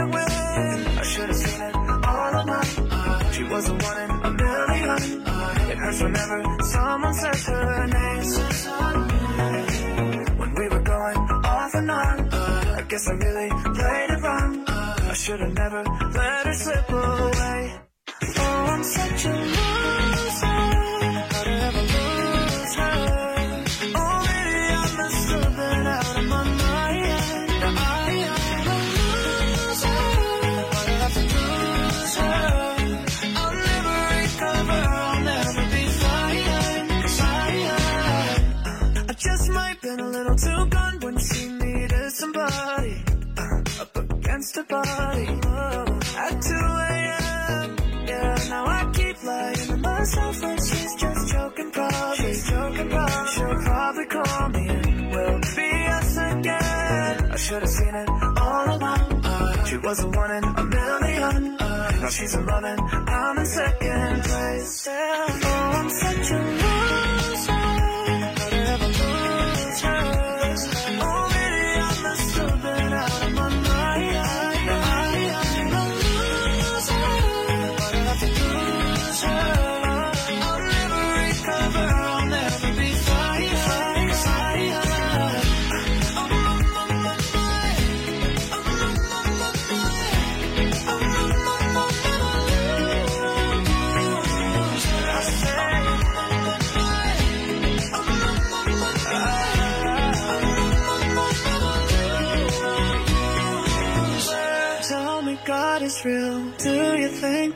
I should have seen it all along. She was the one in a million. It hurts whenever someone says her name. When we were going off and on, I guess I really played it wrong. I should have never let her slip away. Oh, I'm such a should have seen it all along. Uh, she was the one in a million. Uh, now she's love and I'm in second place.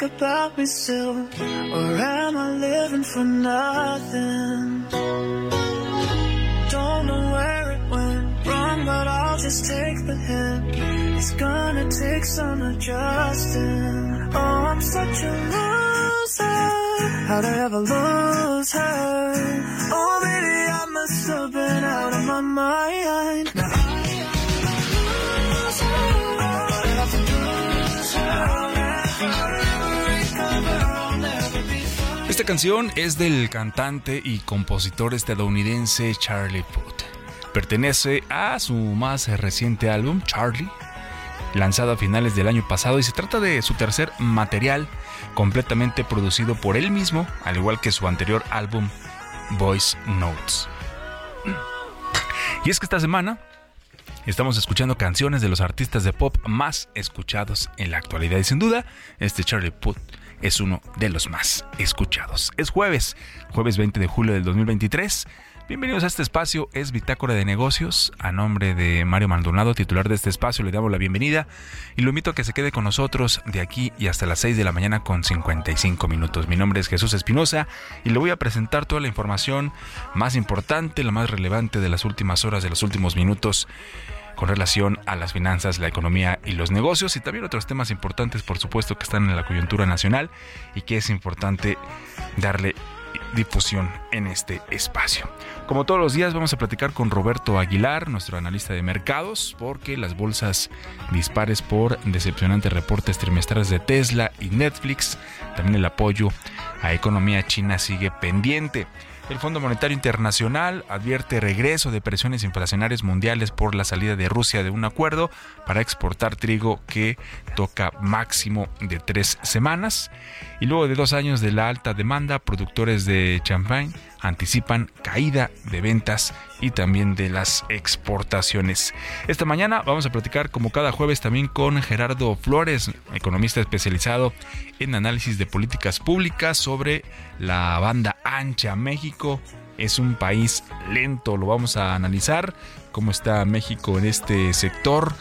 About me still? Or am I living for nothing? Don't know where it went wrong, but I'll just take the hint. It's gonna take some adjusting. Oh, I'm such a loser. How'd I ever lose her? Oh, baby, I must have been out of my mind. Esta canción es del cantante y compositor estadounidense Charlie Puth. Pertenece a su más reciente álbum, Charlie, lanzado a finales del año pasado y se trata de su tercer material completamente producido por él mismo, al igual que su anterior álbum, Voice Notes. Y es que esta semana estamos escuchando canciones de los artistas de pop más escuchados en la actualidad y sin duda este Charlie Puth es uno de los más escuchados. Es jueves, jueves 20 de julio del 2023. Bienvenidos a este espacio, es Bitácora de Negocios. A nombre de Mario Maldonado, titular de este espacio, le damos la bienvenida y lo invito a que se quede con nosotros de aquí y hasta las 6 de la mañana con 55 minutos. Mi nombre es Jesús Espinosa y le voy a presentar toda la información más importante, la más relevante de las últimas horas, de los últimos minutos con relación a las finanzas, la economía y los negocios y también otros temas importantes, por supuesto, que están en la coyuntura nacional y que es importante darle difusión en este espacio. Como todos los días vamos a platicar con Roberto Aguilar, nuestro analista de mercados, porque las bolsas dispares por decepcionantes reportes trimestrales de Tesla y Netflix, también el apoyo a economía china sigue pendiente. El Fondo Monetario Internacional advierte regreso de presiones inflacionarias mundiales por la salida de Rusia de un acuerdo para exportar trigo que toca máximo de tres semanas. Y luego de dos años de la alta demanda, productores de champán anticipan caída de ventas y también de las exportaciones. Esta mañana vamos a platicar como cada jueves también con Gerardo Flores, economista especializado en análisis de políticas públicas sobre la banda ancha. México es un país lento, lo vamos a analizar, cómo está México en este sector,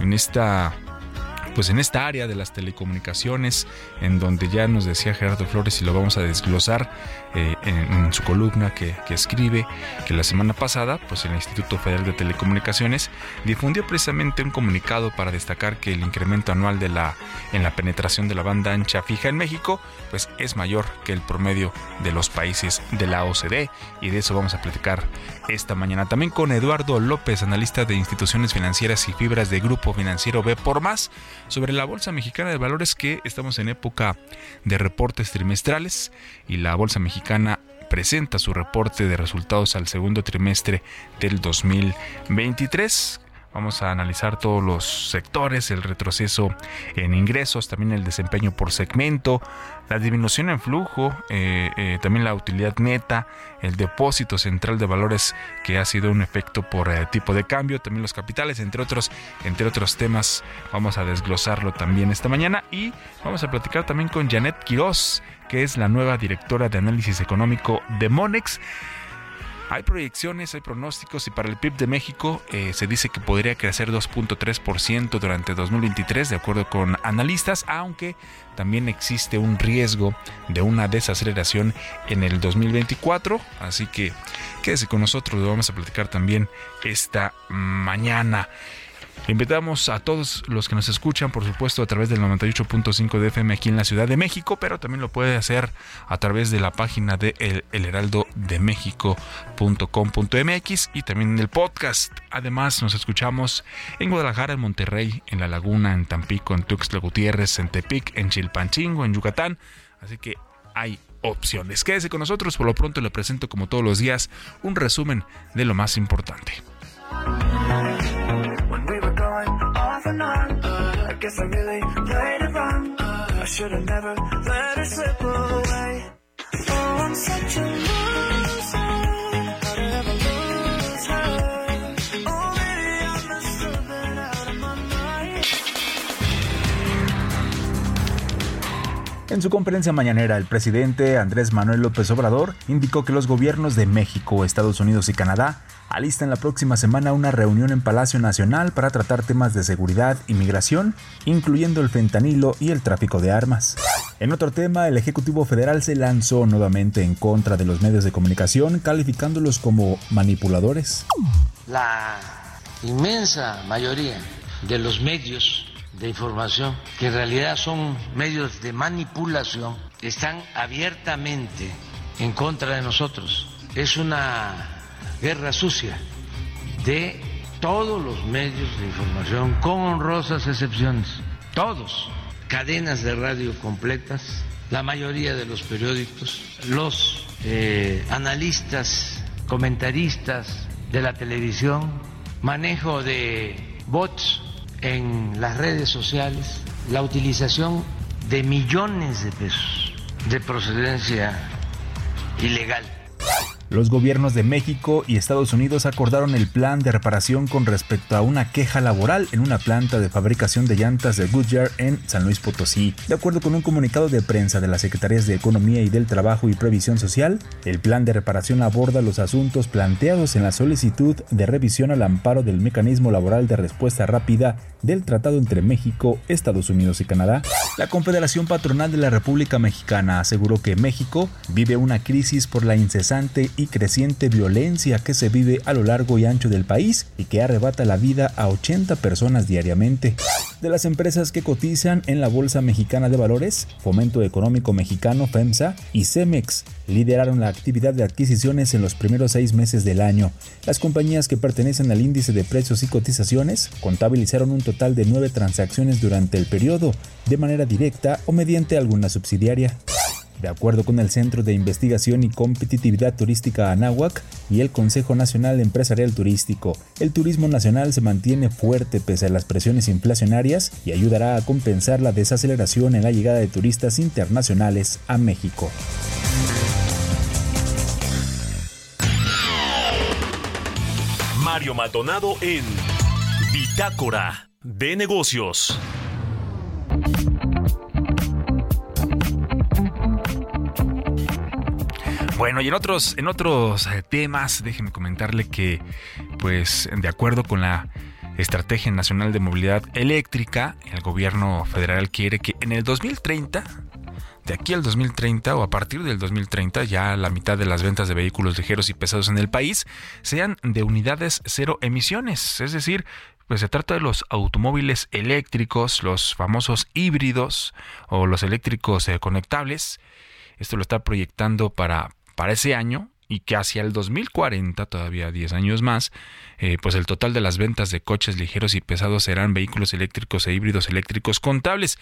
en esta pues en esta área de las telecomunicaciones, en donde ya nos decía Gerardo Flores y lo vamos a desglosar eh, en, su columna que, escribe, que la semana pasada, pues el Instituto Federal de Telecomunicaciones difundió precisamente un comunicado para destacar que el incremento anual de la, en la penetración de la banda ancha fija en México, pues es mayor que el promedio de los países de la OCDE y de eso vamos a platicar esta mañana. También con Eduardo López, analista de instituciones financieras y fibras de Grupo Financiero B por más sobre la Bolsa Mexicana de Valores que estamos en época de reportes trimestrales y la Bolsa Mexicana presenta su reporte de resultados al segundo trimestre del 2023 Vamos a analizar todos los sectores, el retroceso en ingresos, también el desempeño por segmento, la disminución en flujo, eh, eh, también la utilidad neta, el depósito central de valores que ha sido un efecto por eh, tipo de cambio, también los capitales, entre otros, entre otros temas. Vamos a desglosarlo también esta mañana y vamos a platicar también con Janet Quiroz, que es la nueva directora de análisis económico de Monex. Hay proyecciones, hay pronósticos y para el PIB de México eh, se dice que podría crecer 2.3% durante 2023 de acuerdo con analistas, aunque también existe un riesgo de una desaceleración en el 2024. Así que quédese con nosotros, lo vamos a platicar también esta mañana. Invitamos a todos los que nos escuchan, por supuesto, a través del 98.5 de FM aquí en la Ciudad de México, pero también lo puede hacer a través de la página de el, elheraldodemexico.com.mx y también en el podcast. Además, nos escuchamos en Guadalajara, en Monterrey, en La Laguna, en Tampico, en Tuxtla Gutiérrez, en Tepic, en Chilpanchingo, en Yucatán. Así que hay opciones. Quédese con nosotros, por lo pronto le presento como todos los días un resumen de lo más importante. on. Uh, I guess I really played it wrong. Uh, I should've never let her slip away. Oh, I'm such a En su conferencia mañanera, el presidente Andrés Manuel López Obrador indicó que los gobiernos de México, Estados Unidos y Canadá alistan la próxima semana una reunión en Palacio Nacional para tratar temas de seguridad y migración, incluyendo el fentanilo y el tráfico de armas. En otro tema, el Ejecutivo Federal se lanzó nuevamente en contra de los medios de comunicación, calificándolos como manipuladores. La inmensa mayoría de los medios de información, que en realidad son medios de manipulación, están abiertamente en contra de nosotros. Es una guerra sucia de todos los medios de información, con honrosas excepciones, todos, cadenas de radio completas, la mayoría de los periódicos, los eh, analistas, comentaristas de la televisión, manejo de bots en las redes sociales la utilización de millones de pesos de procedencia ilegal los gobiernos de México y Estados Unidos acordaron el plan de reparación con respecto a una queja laboral en una planta de fabricación de llantas de Goodyear en San Luis Potosí. De acuerdo con un comunicado de prensa de las Secretarías de Economía y del Trabajo y Previsión Social, el plan de reparación aborda los asuntos planteados en la solicitud de revisión al amparo del mecanismo laboral de respuesta rápida del Tratado entre México, Estados Unidos y Canadá. La Confederación Patronal de la República Mexicana aseguró que México vive una crisis por la incesante y creciente violencia que se vive a lo largo y ancho del país y que arrebata la vida a 80 personas diariamente. De las empresas que cotizan en la Bolsa Mexicana de Valores, Fomento Económico Mexicano FEMSA y Cemex lideraron la actividad de adquisiciones en los primeros seis meses del año. Las compañías que pertenecen al índice de precios y cotizaciones contabilizaron un total de nueve transacciones durante el periodo, de manera directa o mediante alguna subsidiaria. De acuerdo con el Centro de Investigación y Competitividad Turística Anáhuac y el Consejo Nacional Empresarial Turístico, el turismo nacional se mantiene fuerte pese a las presiones inflacionarias y ayudará a compensar la desaceleración en la llegada de turistas internacionales a México. Mario Maldonado en Bitácora de Negocios. Bueno, y en otros, en otros eh, temas, déjeme comentarle que, pues, de acuerdo con la Estrategia Nacional de Movilidad Eléctrica, el gobierno federal quiere que en el 2030, de aquí al 2030 o a partir del 2030, ya la mitad de las ventas de vehículos ligeros y pesados en el país sean de unidades cero emisiones, es decir, pues se trata de los automóviles eléctricos, los famosos híbridos o los eléctricos eh, conectables. Esto lo está proyectando para para ese año y que hacia el 2040, todavía 10 años más, eh, pues el total de las ventas de coches ligeros y pesados serán vehículos eléctricos e híbridos eléctricos contables.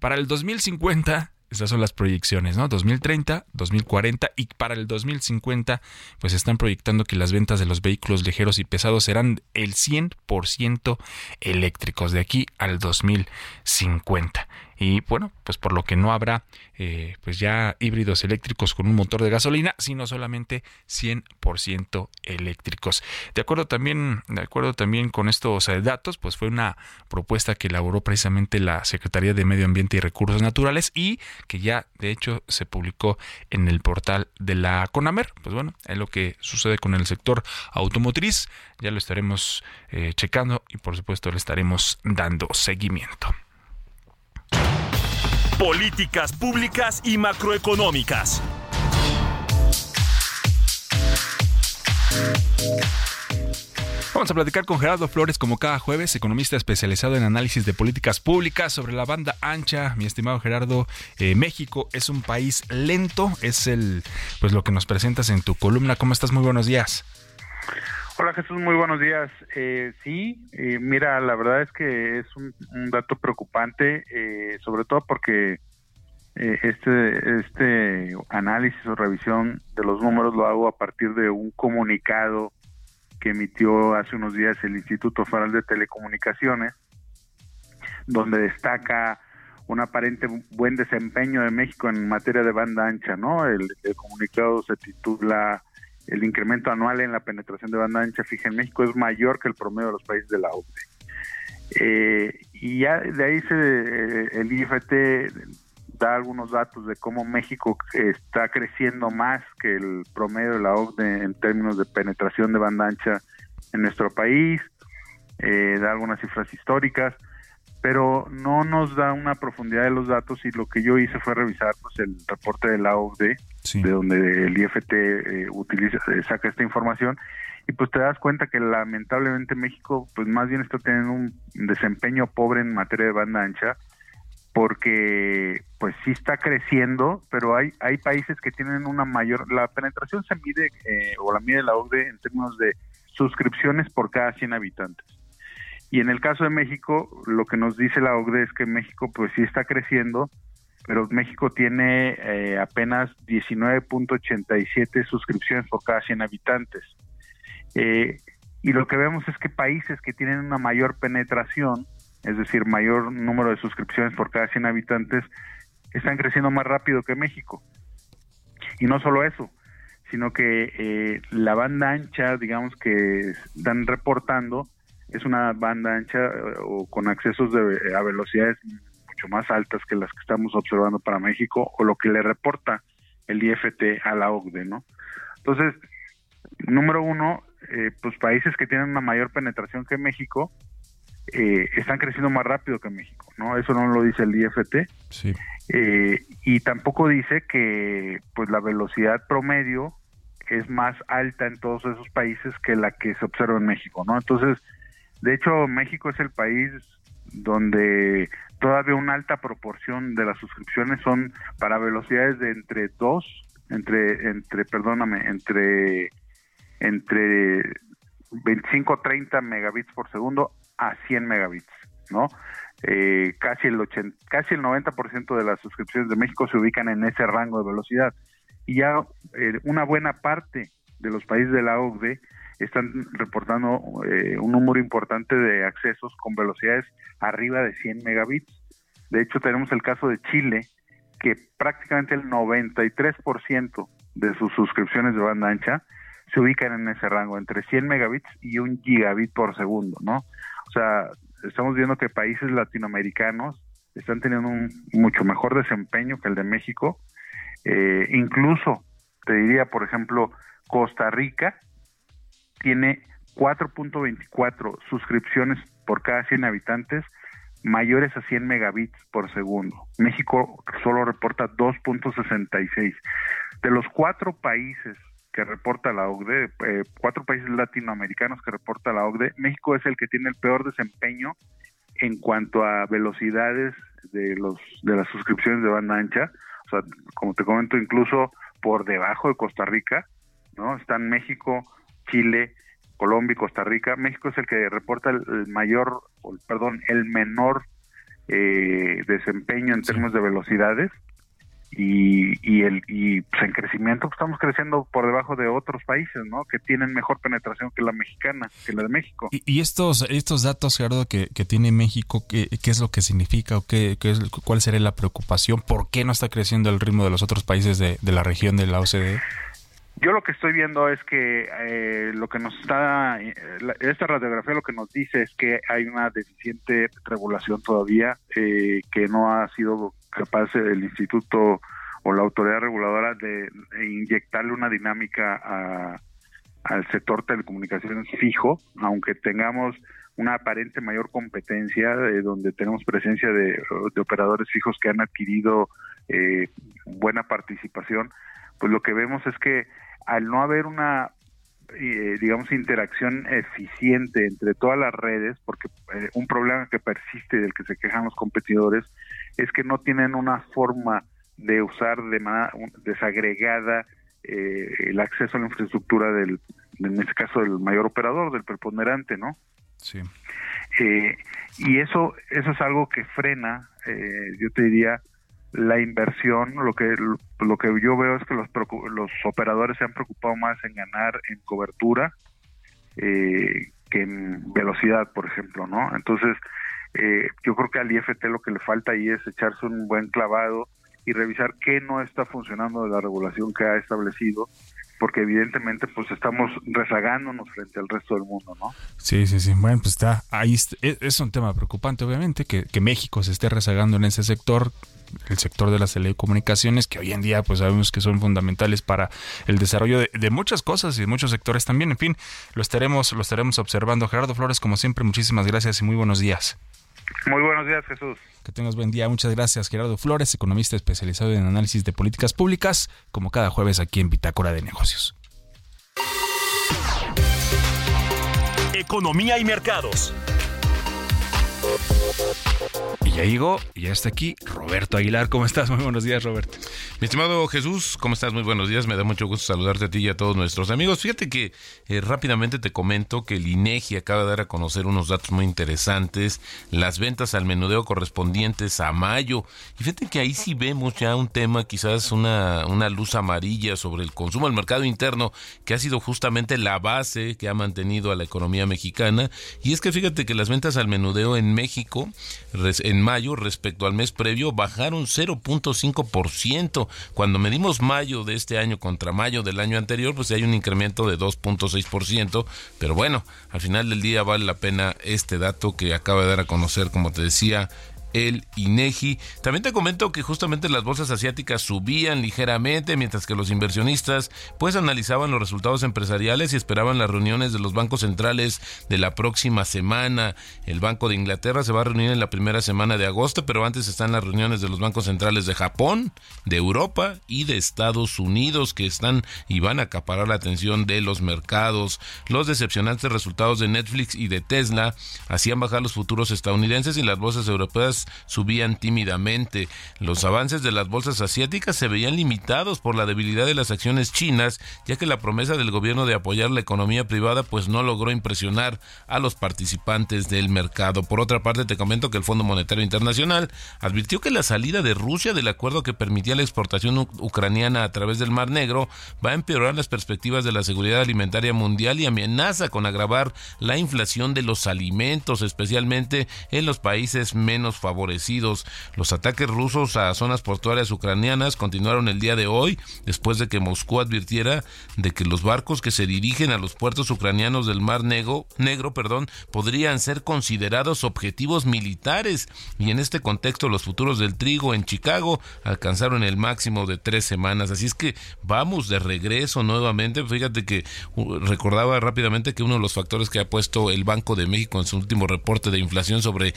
Para el 2050, estas son las proyecciones, ¿no? 2030, 2040 y para el 2050, pues están proyectando que las ventas de los vehículos ligeros y pesados serán el 100% eléctricos de aquí al 2050 y bueno, pues por lo que no habrá eh, pues ya híbridos eléctricos con un motor de gasolina, sino solamente 100% eléctricos. De acuerdo también, de acuerdo también con estos eh, datos, pues fue una propuesta que elaboró precisamente la Secretaría de Medio Ambiente y Recursos Naturales y que ya de hecho se publicó en el portal de la CONAMER. Pues bueno, es lo que sucede con el sector automotriz, ya lo estaremos eh, checando y por supuesto le estaremos dando seguimiento. Políticas públicas y macroeconómicas. Vamos a platicar con Gerardo Flores como cada jueves, economista especializado en análisis de políticas públicas sobre la banda ancha. Mi estimado Gerardo, eh, México es un país lento, es el pues lo que nos presentas en tu columna. ¿Cómo estás? Muy buenos días. Hola Jesús, muy buenos días. Eh, sí, eh, mira, la verdad es que es un, dato preocupante, eh, sobre todo porque eh, este, este análisis o revisión de los números lo hago a partir de un comunicado que emitió hace unos días el Instituto Federal de Telecomunicaciones, donde destaca un aparente buen desempeño de México en materia de banda ancha, ¿no? el comunicado se titula el incremento anual en la penetración de banda ancha fija en México es mayor que el promedio de los países de la OCDE. Eh, y ya de ahí se, eh, el IFT da algunos datos de cómo México está creciendo más que el promedio de la OCDE en términos de penetración de banda ancha en nuestro país, eh, da algunas cifras históricas, pero no nos da una profundidad de los datos y lo que yo hice fue revisar pues el reporte de la OCDE de donde el IFT eh, utiliza, eh, saca esta información, y pues te das cuenta que lamentablemente México, pues más bien está teniendo un desempeño pobre en materia de banda ancha, porque pues sí está creciendo, pero hay hay países que tienen una mayor, la penetración se mide, eh, o la mide la OCDE en términos de suscripciones por cada 100 habitantes. Y en el caso de México, lo que nos dice la OCDE es que México pues sí está creciendo, pero México tiene eh, apenas 19.87 suscripciones por cada 100 habitantes. Eh, y lo que vemos es que países que tienen una mayor penetración, es decir, mayor número de suscripciones por cada 100 habitantes, están creciendo más rápido que México. Y no solo eso, sino que eh, la banda ancha, digamos que están reportando, es una banda ancha o con accesos de, a velocidades más altas que las que estamos observando para México o lo que le reporta el IFT a la OCDE, ¿no? Entonces, número uno, eh, pues países que tienen una mayor penetración que México eh, están creciendo más rápido que México, ¿no? Eso no lo dice el IFT. Sí. Eh, y tampoco dice que pues la velocidad promedio es más alta en todos esos países que la que se observa en México, ¿no? Entonces, de hecho, México es el país donde todavía una alta proporción de las suscripciones son para velocidades de entre 2, entre, entre, perdóname, entre, entre 25 30 megabits por segundo a 100 megabits, ¿no? eh, casi el 80, casi el 90% de las suscripciones de México se ubican en ese rango de velocidad y ya eh, una buena parte de los países de la OCDE están reportando eh, un número importante de accesos con velocidades arriba de 100 megabits. De hecho, tenemos el caso de Chile, que prácticamente el 93% de sus suscripciones de banda ancha se ubican en ese rango, entre 100 megabits y un gigabit por segundo, ¿no? O sea, estamos viendo que países latinoamericanos están teniendo un mucho mejor desempeño que el de México. Eh, incluso, te diría, por ejemplo, Costa Rica tiene 4.24 suscripciones por cada 100 habitantes mayores a 100 megabits por segundo. México solo reporta 2.66. De los cuatro países que reporta la OCDE, eh, cuatro países latinoamericanos que reporta la OCDE, México es el que tiene el peor desempeño en cuanto a velocidades de los de las suscripciones de banda ancha, o sea, como te comento, incluso por debajo de Costa Rica, ¿no? Están México, Chile, Colombia y Costa Rica. México es el que reporta el, mayor, perdón, el menor eh, desempeño en términos de velocidades y, y el y pues, en crecimiento pues, estamos creciendo por debajo de otros países no que tienen mejor penetración que la mexicana que la de México. Y, estos estos datos Gerardo que, que tiene México qué, qué es lo que significa o qué, qué, es cuál sería la preocupación por qué no está creciendo el ritmo de los otros países de, de la región de la OCDE yo lo que estoy viendo es que eh, lo que nos está, eh, esta radiografía lo que nos dice es que hay una deficiente regulación todavía, eh, que no ha sido capaz el instituto o la autoridad reguladora de, inyectarle una dinámica al sector telecomunicaciones fijo, aunque tengamos una aparente mayor competencia, donde tenemos presencia de, de, operadores fijos que han adquirido buena participación, pues lo que vemos es que al no haber una eh, digamos interacción eficiente entre todas las redes porque eh, un problema que persiste del que se quejan los competidores es que no tienen una forma de usar de manera desagregada eh, el acceso a la infraestructura del en este caso del mayor operador del preponderante no sí. Y eso eso es algo que frena yo te diría la inversión, lo que lo que yo veo es que los los operadores se han preocupado más en ganar en cobertura eh, que en velocidad, por ejemplo, ¿no? Entonces, eh, yo creo que al IFT lo que le falta ahí es echarse un buen clavado y revisar qué no está funcionando de la regulación que ha establecido porque evidentemente pues estamos rezagándonos frente al resto del mundo, ¿no? Sí, sí, sí. Bueno, pues está ahí e, es un tema preocupante, obviamente, que, que México se esté rezagando en ese sector el sector de las telecomunicaciones, que hoy en día pues sabemos que son fundamentales para el desarrollo de, muchas cosas y de muchos sectores también. En fin, lo estaremos, lo estaremos observando. Gerardo Flores, como siempre, muchísimas gracias y muy buenos días. Muy buenos días, Jesús. Que tengas buen día. Muchas gracias, Gerardo Flores, economista especializado en análisis de políticas públicas, como cada jueves aquí en Bitácora de Negocios. Economía y mercados. Y ya llegó, y ya está aquí Roberto Aguilar. ¿Cómo estás? Muy buenos días, Roberto. Mi estimado Jesús, ¿cómo estás? Muy buenos días. Me da mucho gusto saludarte a ti y a todos nuestros amigos. Fíjate que eh, rápidamente te comento que el INEGI acaba de dar a conocer unos datos muy interesantes. Las ventas al menudeo correspondientes a mayo. Y fíjate que ahí sí vemos ya un tema, quizás una, una luz amarilla sobre el consumo del mercado interno, que ha sido justamente la base que ha mantenido a la economía mexicana. Y es que fíjate que las ventas al menudeo en México en mayo respecto al mes previo bajaron 0.5%. Cuando medimos mayo de este año contra mayo del año anterior, pues hay un incremento de 2.6%. Pero bueno, al final del día vale la pena este dato que acaba de dar a conocer, como te decía, el INEGI. También te comento que justamente las bolsas asiáticas subían ligeramente, mientras que los inversionistas pues analizaban los resultados empresariales y esperaban las reuniones de los bancos centrales de la próxima semana. El Banco de Inglaterra se va a reunir en la primera semana de agosto, pero antes están las reuniones de los bancos centrales de Japón, de Europa y de Estados Unidos que están y van a acaparar la atención de los mercados. Los decepcionantes resultados de Netflix y de Tesla hacían bajar los futuros estadounidenses y las bolsas europeas subían tímidamente. Los avances de las bolsas asiáticas se veían limitados por la debilidad de las acciones chinas, ya que la promesa del gobierno de apoyar la economía privada pues no logró impresionar a los participantes del mercado. Por otra parte, te comento que el Fondo Monetario Internacional advirtió que la salida de Rusia del acuerdo que permitía la exportación ucraniana a través del Mar Negro va a empeorar las perspectivas de la seguridad alimentaria mundial y amenaza con agravar la inflación de los alimentos, especialmente en los países menos favorecidos. Los ataques rusos a zonas portuarias ucranianas continuaron el día de hoy, después de que Moscú advirtiera de que los barcos que se dirigen a los puertos ucranianos del Mar Negro, Negro perdón, podrían ser considerados objetivos militares. Y en este contexto, los futuros del trigo en Chicago alcanzaron el máximo de tres semanas. Así es que vamos de regreso nuevamente. Fíjate que uh, recordaba rápidamente que uno de los factores que ha puesto el Banco de México en su último reporte de inflación sobre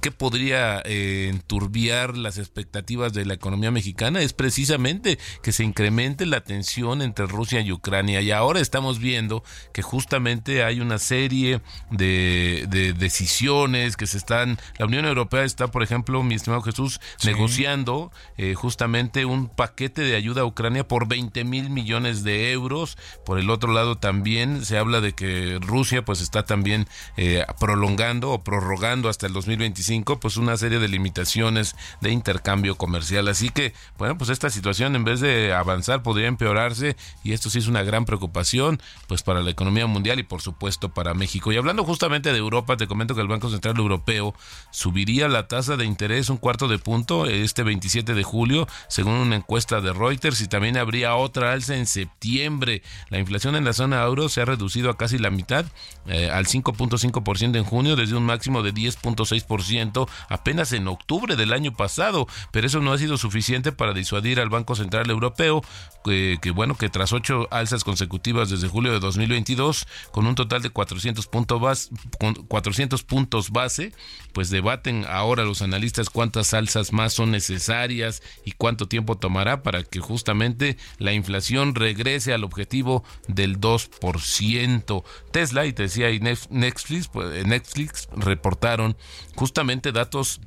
qué podría eh, enturbiar las expectativas de la economía mexicana es precisamente que se incremente la tensión entre Rusia y Ucrania. Y ahora estamos viendo que justamente hay una serie de, decisiones que se están... La Unión Europea está, por ejemplo, mi estimado Jesús, negociando eh, justamente un paquete de ayuda a Ucrania por 20 mil millones de euros. Por el otro lado también se habla de que Rusia pues está también eh, prolongando o prorrogando hasta el 2025 pues una serie de limitaciones de intercambio comercial. Así que bueno pues esta situación en vez de avanzar podría empeorarse y esto sí es una gran preocupación pues para la economía mundial y por supuesto para México. Y hablando justamente de Europa, te comento que el Banco Central Europeo subiría la tasa de interés un cuarto de punto este 27 de julio según una encuesta de Reuters y también habría otra alza en septiembre. La inflación en la zona euro se ha reducido a casi la mitad, eh, al 5.5% en junio, desde un máximo de 10.6% apenas en octubre del año pasado, pero eso no ha sido suficiente para disuadir al Banco Central Europeo, que, bueno, que tras ocho alzas consecutivas desde julio de 2022, con un total de 400 puntos, base, 400 puntos base, pues debaten ahora los analistas cuántas alzas más son necesarias y cuánto tiempo tomará para que justamente la inflación regrese al objetivo del 2%. Tesla, y te decía, y Netflix, pues, Netflix reportaron justamente datos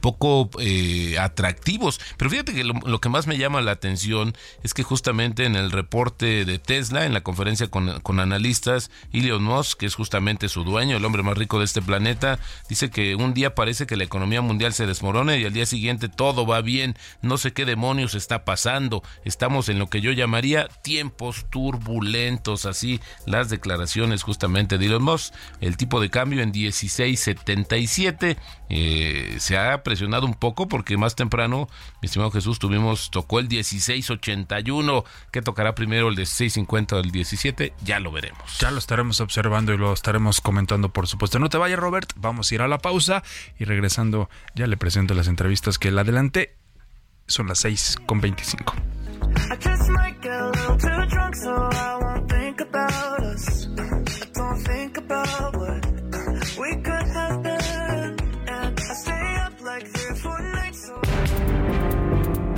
poco eh, atractivos. Pero fíjate que lo, que más me llama la atención es que justamente en el reporte de Tesla, en la conferencia con, con, analistas, Elon Musk, que es justamente su dueño, el hombre más rico de este planeta, dice que un día parece que la economía mundial se desmorona y al día siguiente todo va bien. No sé qué demonios está pasando. Estamos en lo que yo llamaría tiempos turbulentos. Así las declaraciones justamente de Elon Musk. El tipo de cambio en 1677 eh, se ha presionado un poco porque más temprano, mi estimado Jesús, tuvimos, tocó el 1681, que tocará primero el 1650 o el 17, ya lo veremos. Ya lo estaremos observando y lo estaremos comentando, por supuesto. No te vayas, Robert, vamos a ir a la pausa y regresando ya le presento las entrevistas que le adelanté. Son las 6 con 25.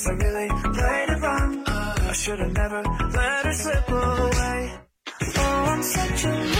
Guess I really played it wrong. I should have never let her slip away. Oh, I'm such a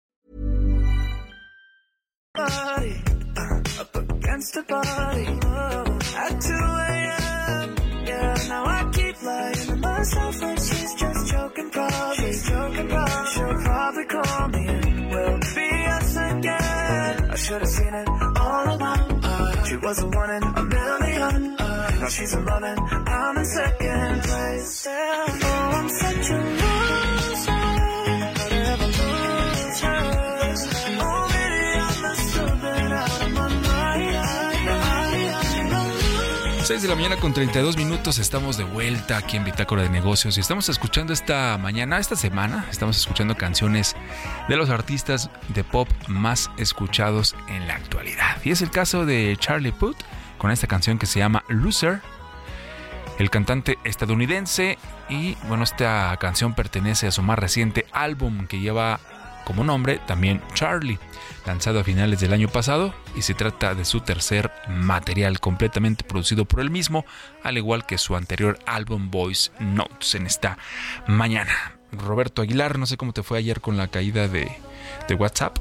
Myself like she's just joking, probably. She's joking, probably. She'll probably call me we'll be us again. I should have seen it all along. Uh, she was a one in a million. Uh, now she's a running. I'm in second place. Oh, I'm such a 6 de la mañana con 32 minutos estamos de vuelta aquí en Bitácora de Negocios y estamos escuchando esta mañana, esta semana, estamos escuchando canciones de los artistas de pop más escuchados en la actualidad. Y es el caso de Charlie Puth con esta canción que se llama Loser, el cantante estadounidense y bueno, esta canción pertenece a su más reciente álbum que lleva como nombre también Charlie, lanzado a finales del año pasado y se trata de su tercer material completamente producido por él mismo, al igual que su anterior álbum Voice Notes en esta mañana. Roberto Aguilar, no sé cómo te fue ayer con la caída de, de WhatsApp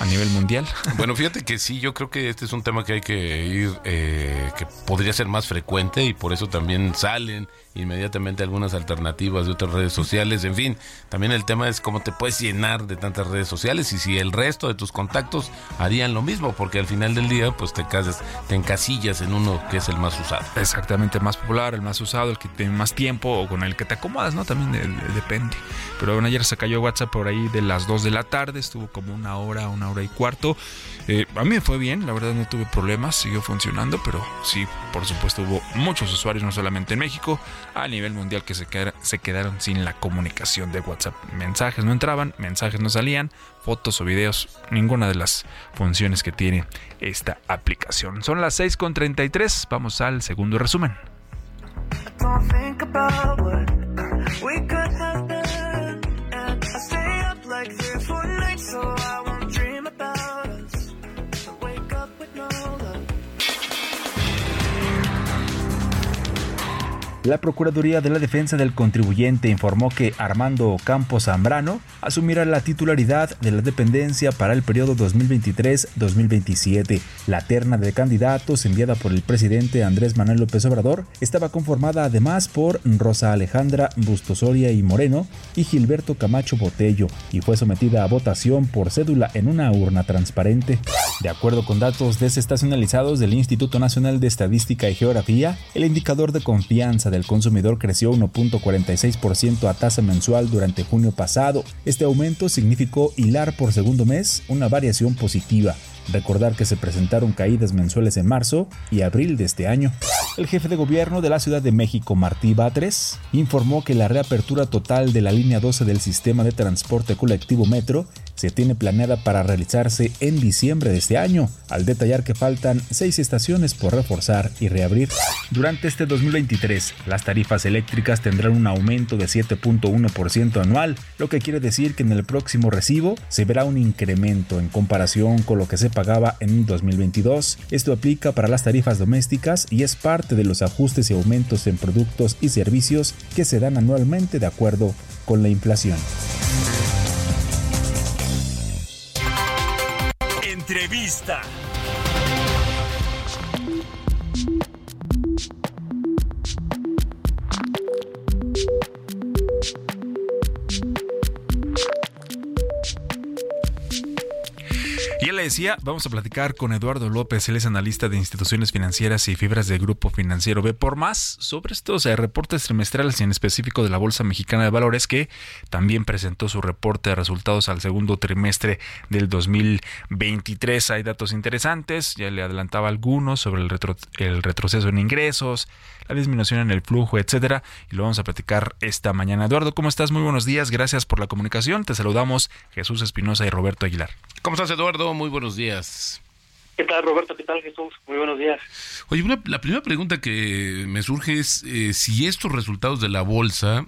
a nivel mundial. Bueno, fíjate que sí, yo creo que este es un tema que hay que ir, eh, que podría ser más frecuente y por eso también salen inmediatamente algunas alternativas de otras redes sociales. En fin, también el tema es cómo te puedes llenar de tantas redes sociales y si el resto de tus contactos harían lo mismo, porque al final del día, pues te casas, te encasillas en uno que es el más usado. Exactamente, el más popular, el más usado, el que tiene más tiempo o con el que te acomodas, ¿no? También de- de- depende. Pero bueno, ayer se cayó WhatsApp por ahí de las 2 de la tarde, estuvo como una hora, una hora y cuarto. Eh, a mí me fue bien, la verdad no tuve problemas, siguió funcionando, pero sí, por supuesto hubo muchos usuarios, no solamente en México, a nivel mundial que se, quedar- se quedaron sin la comunicación de WhatsApp. Mensajes no entraban, mensajes no salían, fotos o videos, ninguna de las funciones que tiene esta aplicación. Son las 6.33, vamos al segundo resumen. La Procuraduría de la Defensa del Contribuyente informó que Armando Campos Zambrano asumirá la titularidad de la dependencia para el periodo 2023-2027. La terna de candidatos enviada por el presidente Andrés Manuel López Obrador estaba conformada además por Rosa Alejandra Bustosoria y Moreno y Gilberto Camacho Botello y fue sometida a votación por cédula en una urna transparente. De acuerdo con datos desestacionalizados del Instituto Nacional de Estadística y Geografía, el indicador de confianza del consumidor creció 1.46% a tasa mensual durante junio pasado. Este aumento significó hilar por segundo mes una variación positiva. Recordar que se presentaron caídas mensuales en marzo y abril de este año. El jefe de gobierno de la Ciudad de México, Martí Batres, informó que la reapertura total de la línea 12 del sistema de transporte colectivo Metro se tiene planeada para realizarse en diciembre de este año, al detallar que faltan seis estaciones por reforzar y reabrir. Durante este 2023, las tarifas eléctricas tendrán un aumento de 7.1% anual, lo que quiere decir que en el próximo recibo se verá un incremento en comparación con lo que se pagaba en 2022. Esto aplica para las tarifas domésticas y es parte de los ajustes y aumentos en productos y servicios que se dan anualmente de acuerdo con la inflación. Entrevista. Decía, vamos a platicar con Eduardo López, él es analista de instituciones financieras y fibras del Grupo Financiero B por más sobre estos reportes trimestrales y en específico de la Bolsa Mexicana de Valores que también presentó su reporte de resultados al segundo trimestre del 2023. Hay datos interesantes, ya le adelantaba algunos sobre el, el retroceso en ingresos, la disminución en el flujo, etcétera, y lo vamos a platicar esta mañana. Eduardo, ¿cómo estás? Muy buenos días, gracias por la comunicación. Te saludamos Jesús Espinosa y Roberto Aguilar. ¿Cómo estás, Eduardo? Muy buenos días. ¿Qué tal, Roberto? ¿Qué tal, Jesús? Muy buenos días. Oye, la primera pregunta que me surge es eh, si estos resultados de la bolsa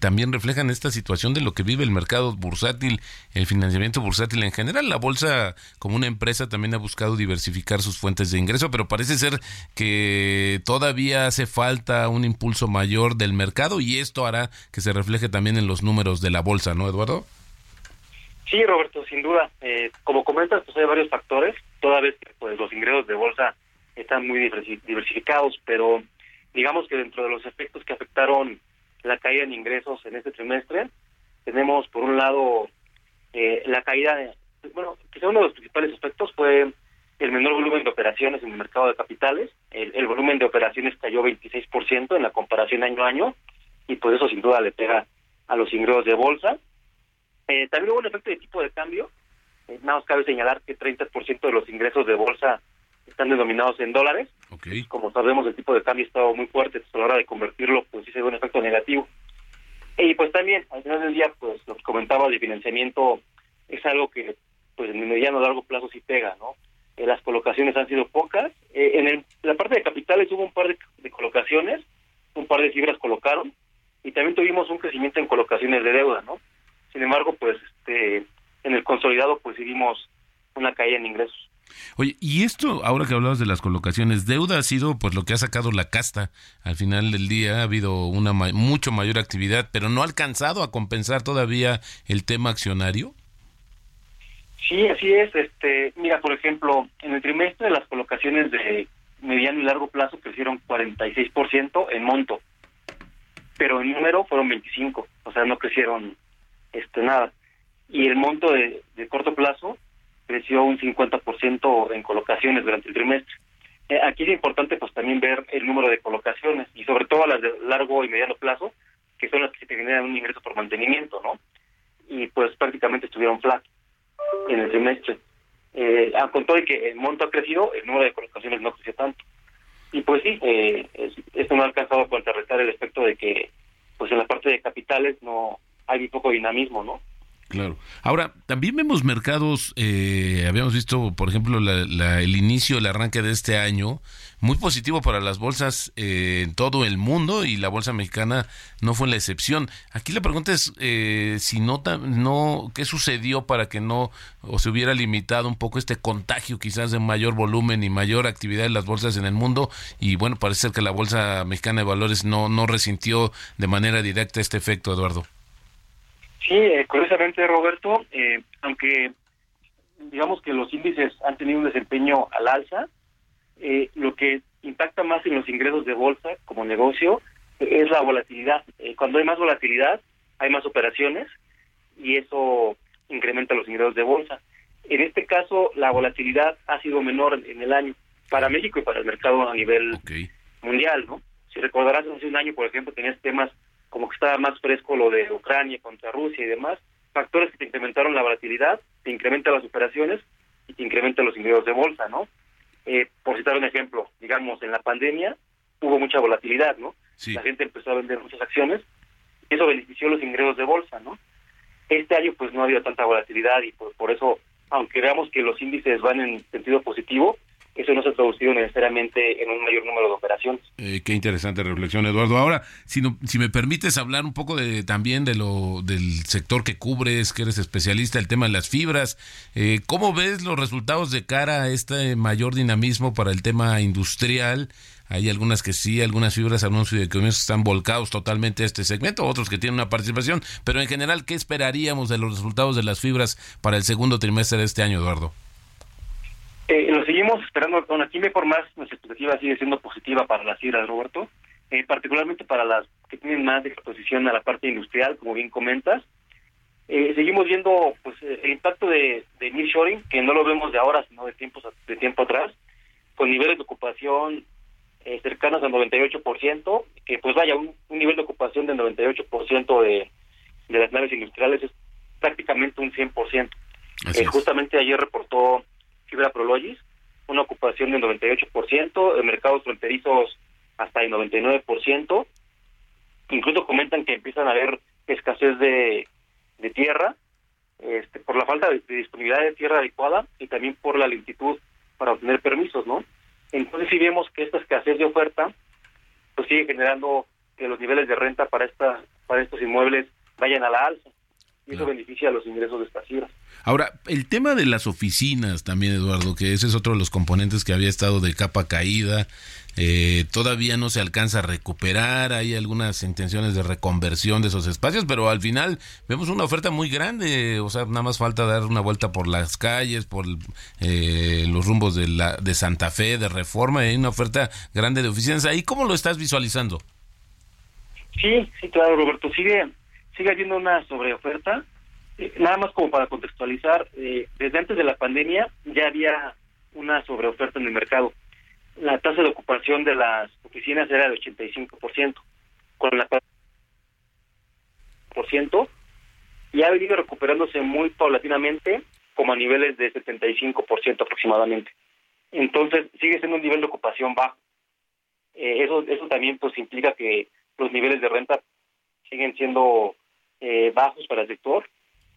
también reflejan esta situación de lo que vive el mercado bursátil, el financiamiento bursátil en general. La bolsa, como una empresa, también ha buscado diversificar sus fuentes de ingreso, pero parece ser que todavía hace falta un impulso mayor del mercado y esto hará que se refleje también en los números de la bolsa, ¿no, Eduardo? Sí, Roberto, sin duda. Eh, como comentas, pues hay varios factores, toda vez que pues, los ingresos de bolsa están muy diversificados, pero digamos que dentro de los efectos que afectaron la caída en ingresos en este trimestre. Tenemos, por un lado, eh, la caída, de, bueno, quizá uno de los principales aspectos fue el menor volumen de operaciones en el mercado de capitales. El, volumen de operaciones cayó 26% en la comparación año a año y por eso sin duda le pega a los ingresos de bolsa. Eh, también hubo un efecto de tipo de cambio. Eh, nada más cabe señalar que 30% de los ingresos de bolsa están denominados en dólares. Como sabemos, el tipo de cambio ha estado muy fuerte, a la hora de convertirlo, pues sí se ve un efecto negativo. Y pues también, al final del día, pues lo que comentaba de financiamiento es algo que, pues en el mediano largo plazo sí pega, ¿no? Eh, las colocaciones han sido pocas. Eh, en la parte de capitales hubo un par de, de colocaciones, un par de fibras colocaron, y también tuvimos un crecimiento en colocaciones de deuda, ¿no? Sin embargo, pues este en el consolidado, pues vimos una caída en ingresos. Oye, y esto, ahora que hablabas de las colocaciones, deuda ha sido pues lo que ha sacado la casta. Al final del día ha habido una mucho mayor actividad, pero no ha alcanzado a compensar todavía el tema accionario. Sí, así es. Este, mira, por ejemplo, en el trimestre las colocaciones de mediano y largo plazo crecieron 46% en monto, pero en número fueron 25, o sea, no crecieron este nada. Y el monto de corto plazo creció un 50% en colocaciones durante el trimestre. Eh, aquí es importante pues también ver el número de colocaciones y sobre todo las de largo y mediano plazo, que son las que te generan un ingreso por mantenimiento, ¿no? Y pues prácticamente estuvieron flat en el trimestre. Eh, con todo de que el monto ha crecido, el número de colocaciones no creció tanto. Y pues sí, eh, esto no ha alcanzado a contrarrestar el efecto de que pues en la parte de capitales no hay un poco dinamismo, ¿no? Claro. Ahora, también vemos mercados, eh, habíamos visto, por ejemplo, el inicio, el arranque de este año, muy positivo para las bolsas eh, en todo el mundo y la bolsa mexicana no fue la excepción. Aquí la pregunta es eh, si no, no, ¿qué sucedió para que no o se hubiera limitado un poco este contagio quizás de mayor volumen y mayor actividad en las bolsas en el mundo? Y bueno, parece ser que la bolsa mexicana de valores no, no resintió de manera directa este efecto, Eduardo. Sí, eh, curiosamente, Roberto, eh, aunque digamos que los índices han tenido un desempeño al alza, eh, lo que impacta más en los ingresos de bolsa como negocio es la volatilidad. cuando hay más volatilidad, hay más operaciones y eso incrementa los ingresos de bolsa. En este caso, la volatilidad ha sido menor en el año para México y para el mercado a nivel mundial, ¿no? Si recordarás, hace un año, por ejemplo, tenías temas como que estaba más fresco lo de Ucrania contra Rusia y demás, factores que te incrementaron la volatilidad, te incrementan las operaciones y te incrementan los ingresos de bolsa, ¿no? Eh, por citar un ejemplo, digamos, en la pandemia hubo mucha volatilidad, ¿no? La gente empezó a vender muchas acciones y eso benefició los ingresos de bolsa, ¿no? Este año pues no ha habido tanta volatilidad y por, por eso, aunque veamos que los índices van en sentido positivo, eso no se ha traducido necesariamente en un mayor número de operaciones. Eh, qué interesante reflexión, Eduardo. Ahora, si, si me permites hablar un poco de también de lo del sector que cubres, que eres especialista, el tema de las fibras, eh, ¿cómo ves los resultados de cara a este mayor dinamismo para el tema industrial? Hay algunas que sí, algunas fibras, algunos fideicomisos están volcados totalmente a este segmento, otros que tienen una participación, pero en general, ¿qué esperaríamos de los resultados de las fibras para el segundo trimestre de este año, Eduardo? Eh, lo seguimos esperando. Bueno, aquí mejor más nuestra expectativa sigue siendo positiva para las fibras, Roberto, eh, particularmente para las que tienen más exposición a la parte industrial, como bien comentas. Eh, seguimos viendo pues eh, el impacto de, de nearshoring, que no lo vemos de ahora, sino de tiempos de tiempo atrás, con niveles de ocupación eh, cercanos al 98%, que pues vaya, un, un nivel de ocupación del 98% de, de las naves industriales es prácticamente un 100%. Así Eh, justamente ayer reportó Fibra Prologis una ocupación del 98%, en mercados fronterizos hasta el 99%. Incluso comentan que empiezan a haber escasez de, tierra este, por la falta de, disponibilidad de tierra adecuada y también por la lentitud para obtener permisos, ¿no? Entonces sí vemos que esta escasez de oferta pues sigue generando que los niveles de renta para esta para estos inmuebles vayan a la alza y eso beneficia a los ingresos de estas fibras. Ahora, el tema de las oficinas también, Eduardo, que ese es otro de los componentes que había estado de capa caída, eh, todavía no se alcanza a recuperar, hay algunas intenciones de reconversión de esos espacios, pero al final vemos una oferta muy grande, o sea, nada más falta dar una vuelta por las calles, por eh, los rumbos de, la, de Santa Fe, de Reforma, y hay una oferta grande de oficinas. ¿Ahí cómo lo estás visualizando? Sí, sí, claro, Roberto. Sigue, sigue habiendo una sobreoferta. Eh, nada más como para contextualizar, eh, desde antes de la pandemia ya había una sobreoferta en el mercado. La tasa de ocupación de las oficinas era de 85%, con la por ciento y ha venido recuperándose muy paulatinamente, como a niveles de 75% aproximadamente. Entonces, sigue siendo un nivel de ocupación bajo. Eh, eso, eso también pues implica que los niveles de renta siguen siendo eh, bajos para el sector.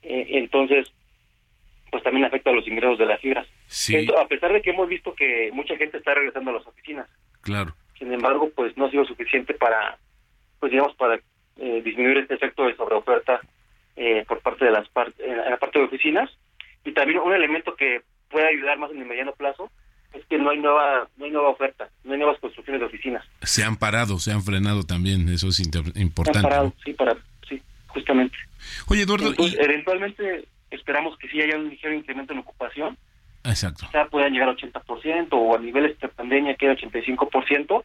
Eh, entonces, pues también afecta a los ingresos de las fibras. Sí, a pesar de que hemos visto que mucha gente está regresando a las oficinas. claro. Sin embargo, pues no ha sido suficiente para, pues digamos, para eh, disminuir este efecto de sobreoferta eh, por parte de las par- en la parte de oficinas. Y también un elemento que puede ayudar más en el mediano plazo es que no hay nueva no hay nueva oferta, no hay nuevas construcciones de oficinas. Se han parado, se han frenado también, eso es inter- Se han importante. parado, ¿no? sí, para, justamente. Oye, Eduardo, Entonces, y- eventualmente esperamos que sí haya un ligero incremento en ocupación, exacto. quizá puedan llegar a 80% o a niveles de pandemia que era 85%,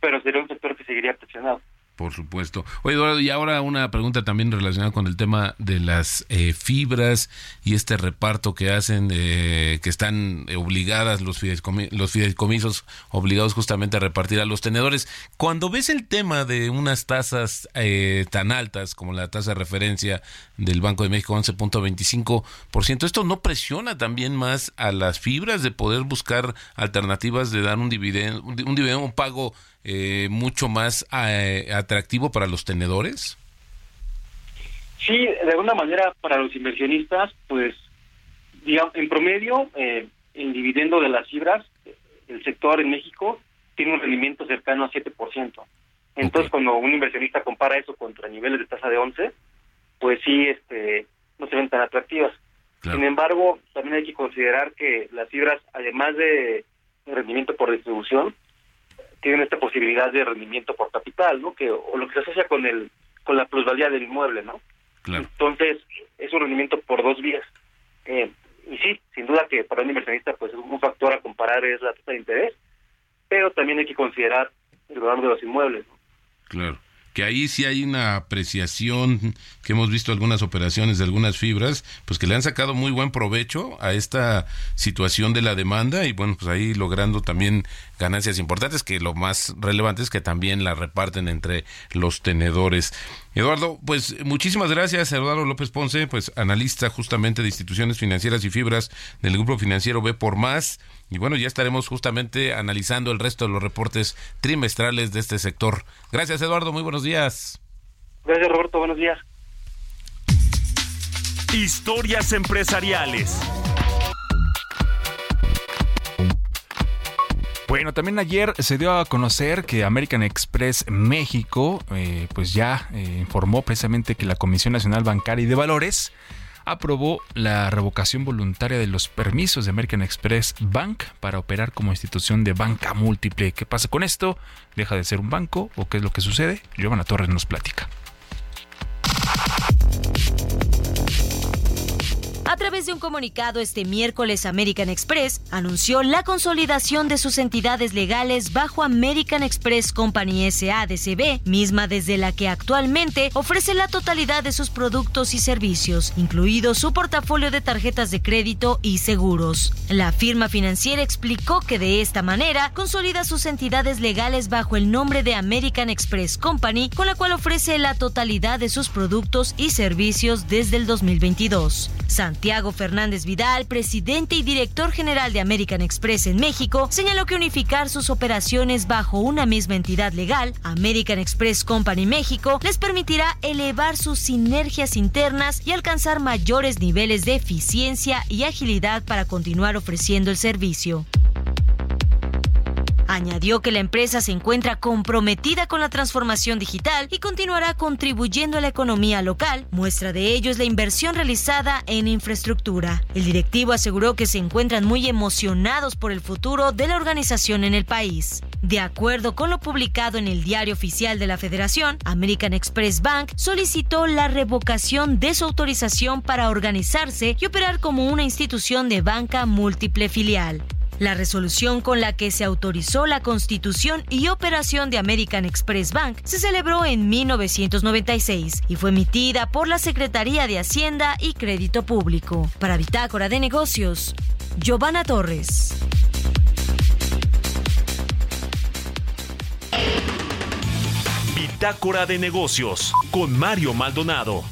pero sería un sector que seguiría presionado. Por supuesto. Oye, Eduardo, y ahora una pregunta también relacionada con el tema de las eh, fibras y este reparto que hacen, eh, que están obligadas los, fideicomi- los fideicomisos, obligados justamente a repartir a los tenedores. Cuando ves el tema de unas tasas eh, tan altas como la tasa de referencia del Banco de México, 11.25%, ¿esto no presiona también más a las fibras de poder buscar alternativas de dar un dividendo, un dividendo, un pago eh, mucho más eh, atractivo para los tenedores? Sí, de alguna manera para los inversionistas, pues, digamos, en promedio, eh, el dividendo de las fibras, eh, el sector en México tiene un rendimiento cercano a 7%. Entonces, cuando un inversionista compara eso contra niveles de tasa de 11, pues sí, este, no se ven tan atractivas. Claro. Sin embargo, también hay que considerar que las fibras, además de rendimiento por distribución, tienen esta posibilidad de rendimiento por capital, ¿no? Que o lo que se asocia con el con la plusvalía del inmueble, ¿no? Claro. Entonces, es un rendimiento por dos vías. Eh, y sí, sin duda que para un inversionista, pues un factor a comparar es la tasa de interés, pero también hay que considerar el valor de los inmuebles. ¿no? Claro. Que ahí sí hay una apreciación, que hemos visto algunas operaciones de algunas fibras, pues que le han sacado muy buen provecho a esta situación de la demanda y bueno, pues ahí logrando también ganancias importantes, que lo más relevante es que también la reparten entre los tenedores. Eduardo, pues muchísimas gracias, Eduardo López Ponce, pues analista justamente de instituciones financieras y fibras del grupo financiero B por más. Y bueno, ya estaremos justamente analizando el resto de los reportes trimestrales de este sector. Gracias, Eduardo. Muy buenos días. Gracias, Roberto. Buenos días. Historias empresariales. Bueno, también ayer se dio a conocer que American Express México, eh, pues ya eh, informó precisamente que la Comisión Nacional Bancaria y de Valores aprobó la revocación voluntaria de los permisos de American Express Bank para operar como institución de banca múltiple. ¿Qué pasa con esto? ¿Deja de ser un banco o qué es lo que sucede? Giovanna Torres nos platica. Través de un comunicado este miércoles, American Express anunció la consolidación de sus entidades legales bajo American Express Company SADCB, misma desde la que actualmente ofrece la totalidad de sus productos y servicios, incluido su portafolio de tarjetas de crédito y seguros. La firma financiera explicó que de esta manera consolida sus entidades legales bajo el nombre de American Express Company, con la cual ofrece la totalidad de sus productos y servicios desde el 2022. Santiago Fernández Vidal, presidente y director general de American Express en México, señaló que unificar sus operaciones bajo una misma entidad legal, American Express Company México, les permitirá elevar sus sinergias internas y alcanzar mayores niveles de eficiencia y agilidad para continuar ofreciendo el servicio. Añadió que la empresa se encuentra comprometida con la transformación digital y continuará contribuyendo a la economía local. Muestra de ello es la inversión realizada en infraestructura. El directivo aseguró que se encuentran muy emocionados por el futuro de la organización en el país. De acuerdo con lo publicado en el Diario Oficial de la Federación, American Express Bank solicitó la revocación de su autorización para organizarse y operar como una institución de banca múltiple filial. La resolución con la que se autorizó la constitución y operación de American Express Bank se celebró en 1996 y fue emitida por la Secretaría de Hacienda y Crédito Público. Para Bitácora de Negocios, Giovanna Torres. Bitácora de Negocios con Mario Maldonado.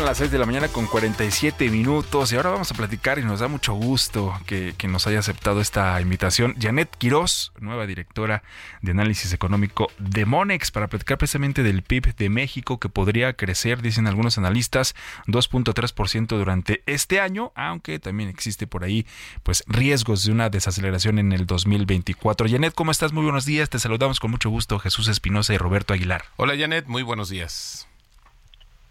Son las 6 de la mañana con 47 minutos y ahora vamos a platicar y nos da mucho gusto que, nos haya aceptado esta invitación Janet Quiroz, nueva directora de análisis económico de Monex para platicar precisamente del PIB de México que podría crecer, dicen algunos analistas, 2.3% durante este año, aunque también existe por ahí pues riesgos de una desaceleración en el 2024. Janet, ¿cómo estás? Muy buenos días, te saludamos con mucho gusto Jesús Espinosa y Roberto Aguilar. Hola Janet, muy buenos días.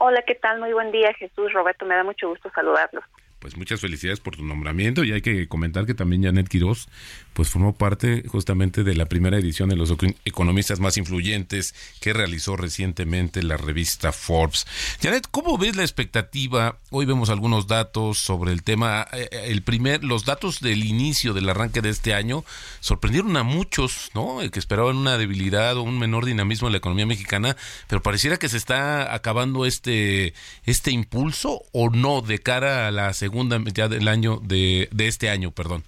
Hola, ¿qué tal? Muy buen día, Jesús. Roberto, me da mucho gusto saludarlos. Pues muchas felicidades por tu nombramiento y hay que comentar que también Janet Quiroz pues formó parte justamente de la primera edición de los economistas más influyentes que realizó recientemente la revista Forbes. Janet, ¿cómo ves la expectativa? Hoy vemos algunos datos sobre el tema, eh, eh, el primer, los datos del inicio del arranque de este año sorprendieron a muchos, ¿no? Que esperaban una debilidad o un menor dinamismo en la economía mexicana, pero pareciera que se está acabando este, este impulso o no de cara a la segunda mitad del año de, de este año, perdón.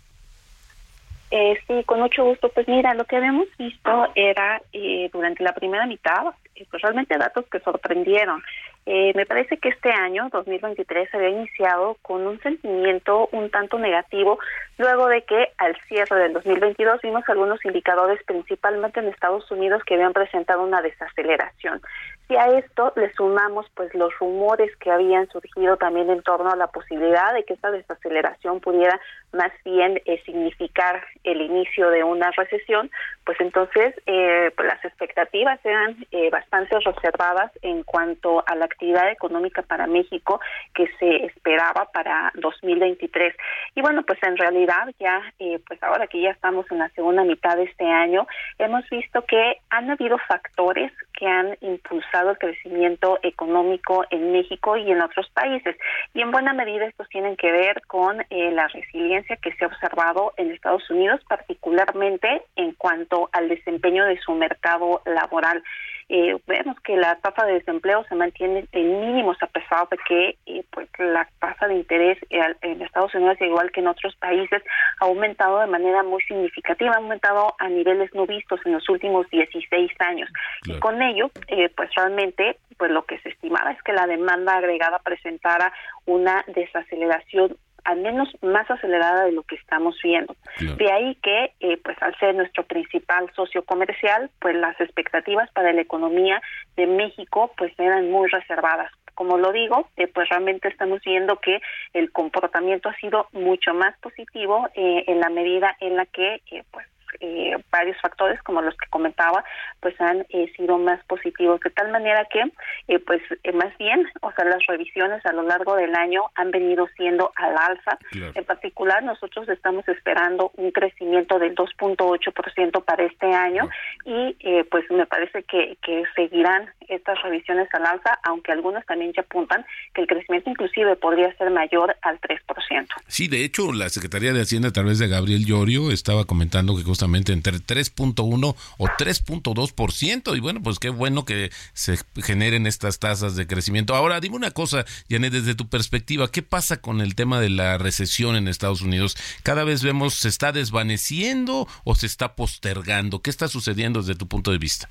Eh, sí, con mucho gusto. Pues mira, lo que habíamos visto era eh, durante la primera mitad, eh, pues realmente datos que sorprendieron. Eh, me parece que este año, 2023, se había iniciado con un sentimiento un tanto negativo, luego de que al cierre del 2022 vimos algunos indicadores, principalmente en Estados Unidos, que habían presentado una desaceleración. Si a esto le sumamos pues los rumores que habían surgido también en torno a la posibilidad de que esta desaceleración pudiera más bien eh, significar el inicio de una recesión, pues entonces eh, pues las expectativas eran eh, bastante reservadas en cuanto a la actividad económica para México que se esperaba para 2023. Y bueno, pues en realidad ya, eh, pues ahora que ya estamos en la segunda mitad de este año, hemos visto que han habido factores que han impulsado el crecimiento económico en México y en otros países. Y en buena medida estos tienen que ver con eh, la resiliencia que se ha observado en Estados Unidos, particularmente en cuanto al desempeño de su mercado laboral. Eh, vemos que la tasa de desempleo se mantiene en mínimos a pesar de que eh, pues la tasa de interés en Estados Unidos, igual que en otros países, ha aumentado de manera muy significativa, ha aumentado a niveles no vistos en los últimos 16 años. Y con ello, eh, pues realmente pues lo que se estimaba es que la demanda agregada presentara una desaceleración al menos más acelerada de lo que estamos viendo. De ahí que, eh, pues al ser nuestro principal socio comercial, pues las expectativas para la economía de México pues eran muy reservadas. Como lo digo, eh, pues realmente estamos viendo que el comportamiento ha sido mucho más positivo eh, en la medida en la que pues eh, varios factores como los que comentaba, pues han eh, sido más positivos, de tal manera que, eh, pues más bien, o sea, las revisiones a lo largo del año han venido siendo al alza. En particular, nosotros estamos esperando un crecimiento del 2.8% para este año y pues me parece que, que seguirán estas revisiones al alza, aunque algunas también ya apuntan que el crecimiento inclusive podría ser mayor al 3%. Sí, de hecho, la Secretaría de Hacienda a través de Gabriel Llorio estaba comentando que justamente entre 3.1 o 3.2%, y bueno, pues qué bueno que se generen estas tasas de crecimiento. Ahora, dime una cosa, Janet, desde tu perspectiva, ¿qué pasa con el tema de la recesión en Estados Unidos? Cada vez vemos, ¿se está desvaneciendo o se está postergando? ¿Qué está sucediendo desde tu punto de vista?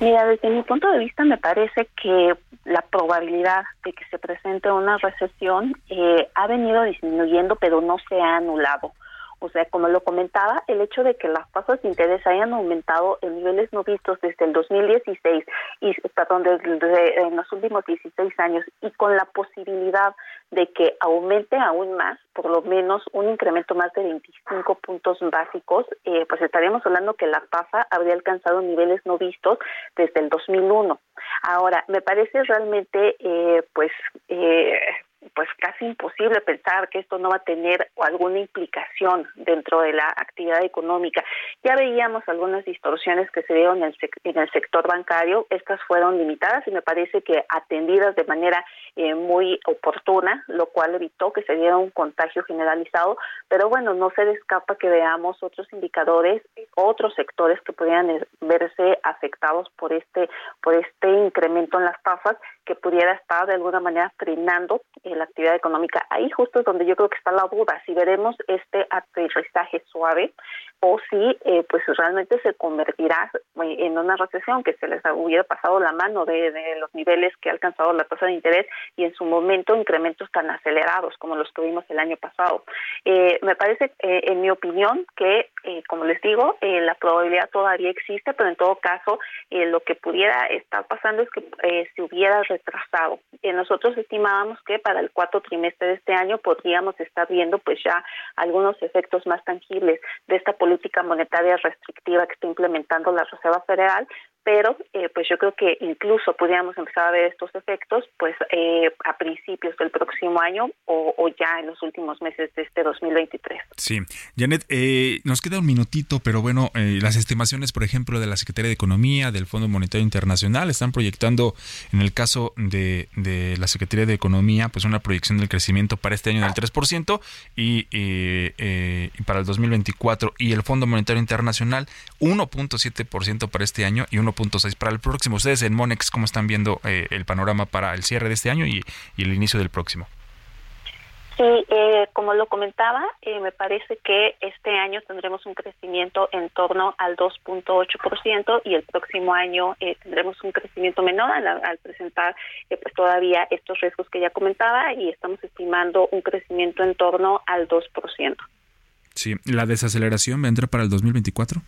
Mira, desde mi punto de vista me parece que la probabilidad de que se presente una recesión eh, ha venido disminuyendo, pero no se ha anulado. O sea, como lo comentaba, el hecho de que las tasas de interés hayan aumentado en niveles no vistos desde el 2016 y perdón, desde, en los últimos 16 años y con la posibilidad de que aumente aún más, por lo menos un incremento más de 25 puntos básicos, eh, pues estaríamos hablando que la tasa habría alcanzado niveles no vistos desde el 2001. Ahora, me parece realmente, eh, pues, eh, pues casi imposible pensar que esto no va a tener alguna implicación dentro de la actividad económica. Ya veíamos algunas distorsiones que se dieron en el, en el sector bancario, estas fueron limitadas y me parece que atendidas de manera eh, muy oportuna, lo cual evitó que se diera un contagio generalizado, pero bueno, no se escapa que veamos otros indicadores, otros sectores que pudieran eh, verse afectados por este por este incremento en las tasas que pudiera estar de alguna manera frenando eh, la actividad económica. Ahí justo es donde yo creo que está la duda, si veremos este aterrizaje suave o si eh, pues realmente se convertirá eh, en una recesión que se les hubiera pasado la mano de, los niveles que ha alcanzado la tasa de interés y en su momento incrementos tan acelerados como los que vimos el año pasado. Eh, me parece, eh, en mi opinión, que eh, como les digo, la probabilidad todavía existe, pero en todo caso lo que pudiera estar pasando es que se hubiera retrasado. nosotros estimábamos que para el cuarto trimestre de este año podríamos estar viendo pues ya algunos efectos más tangibles de esta política monetaria restrictiva que está implementando la Reserva Federal, pero eh, pues yo creo que incluso podríamos empezar a ver estos efectos pues eh, a principios del próximo año o, o, ya en los últimos meses de este 2023. Sí, Janet, eh, nos queda un minutito, pero bueno, eh, las estimaciones, por ejemplo, de la Secretaría de Economía, del Fondo Monetario Internacional, están proyectando, en el caso de, de la Secretaría de Economía, pues una proyección del crecimiento para este año del 3% y, y para el 2024 y el Fondo Monetario Internacional 1.7% para este año y 1 1.6 para el próximo. Ustedes en Monex, ¿cómo están viendo eh, el panorama para el cierre de este año y, el inicio del próximo? Sí, eh, como lo comentaba, eh, me parece que este año tendremos un crecimiento en torno al 2.8% y el próximo año tendremos un crecimiento menor al, al presentar pues todavía estos riesgos que ya comentaba y estamos estimando un crecimiento en torno al 2%. Sí, ¿la desaceleración vendrá para el 2024?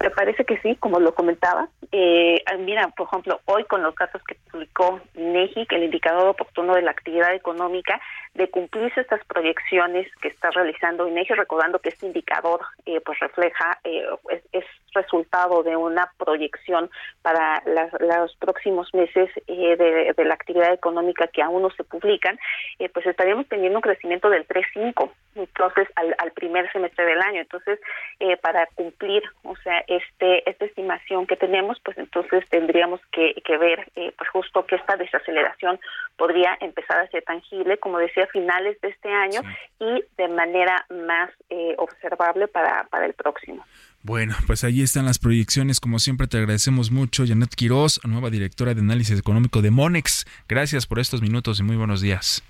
Me parece que sí, como lo comentaba. Eh, mira, por ejemplo, hoy con los datos que publicó INEGI, el indicador oportuno de la actividad económica, de cumplirse estas proyecciones que está realizando INEGI, recordando que este indicador eh, pues refleja, eh, es, resultado de una proyección para los próximos meses eh, de, la actividad económica que aún no se publican, eh, pues estaríamos teniendo un crecimiento del 3.5 entonces al, al, primer semestre del año. Entonces, eh, para cumplir, o sea, este esta estimación que tenemos, pues entonces tendríamos que, que ver, pues justo que esta desaceleración podría empezar a ser tangible, como decía, a finales de este año y de manera más observable para, para el próximo. Bueno, pues ahí están las proyecciones. Como siempre, te agradecemos mucho, Janet Quiroz, nueva directora de análisis económico de Monex. Gracias por estos minutos y muy buenos días.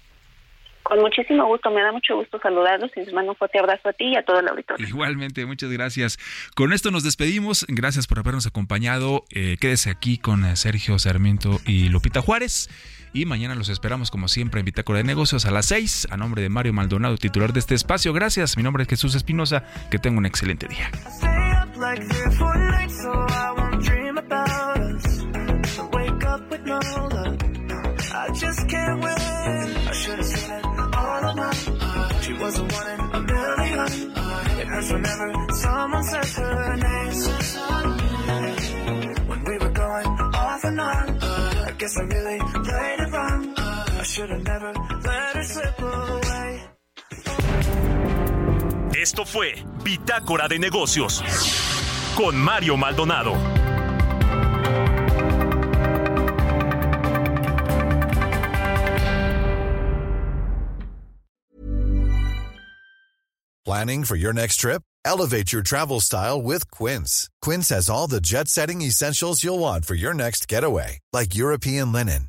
Con muchísimo gusto, me da mucho gusto saludarlos y les mando un fuerte abrazo a ti y a todo el auditorio. Igualmente, muchas gracias. Con esto nos despedimos. Gracias por habernos acompañado. Eh, quédese aquí con eh, Sergio Sarmiento y Lupita Juárez. Y mañana los esperamos, como siempre, en Bitácora de Negocios a las 6. A nombre de Mario Maldonado, titular de este espacio. Gracias. Mi nombre es Jesús Espinosa. Que tenga un excelente día. like three or four nights so I won't dream about us. I wake up with no love. I just can't win. I should have said it all of my. Uh, she was the one in a million. It hurts whenever someone says her name. When we were going off and on, I guess I really played it wrong. I should have never Esto fue Bitácora de Negocios con Mario Maldonado. Planning for your next trip? Elevate your travel style with Quince. Quince has all the jet setting essentials you'll want for your next getaway, like European linen,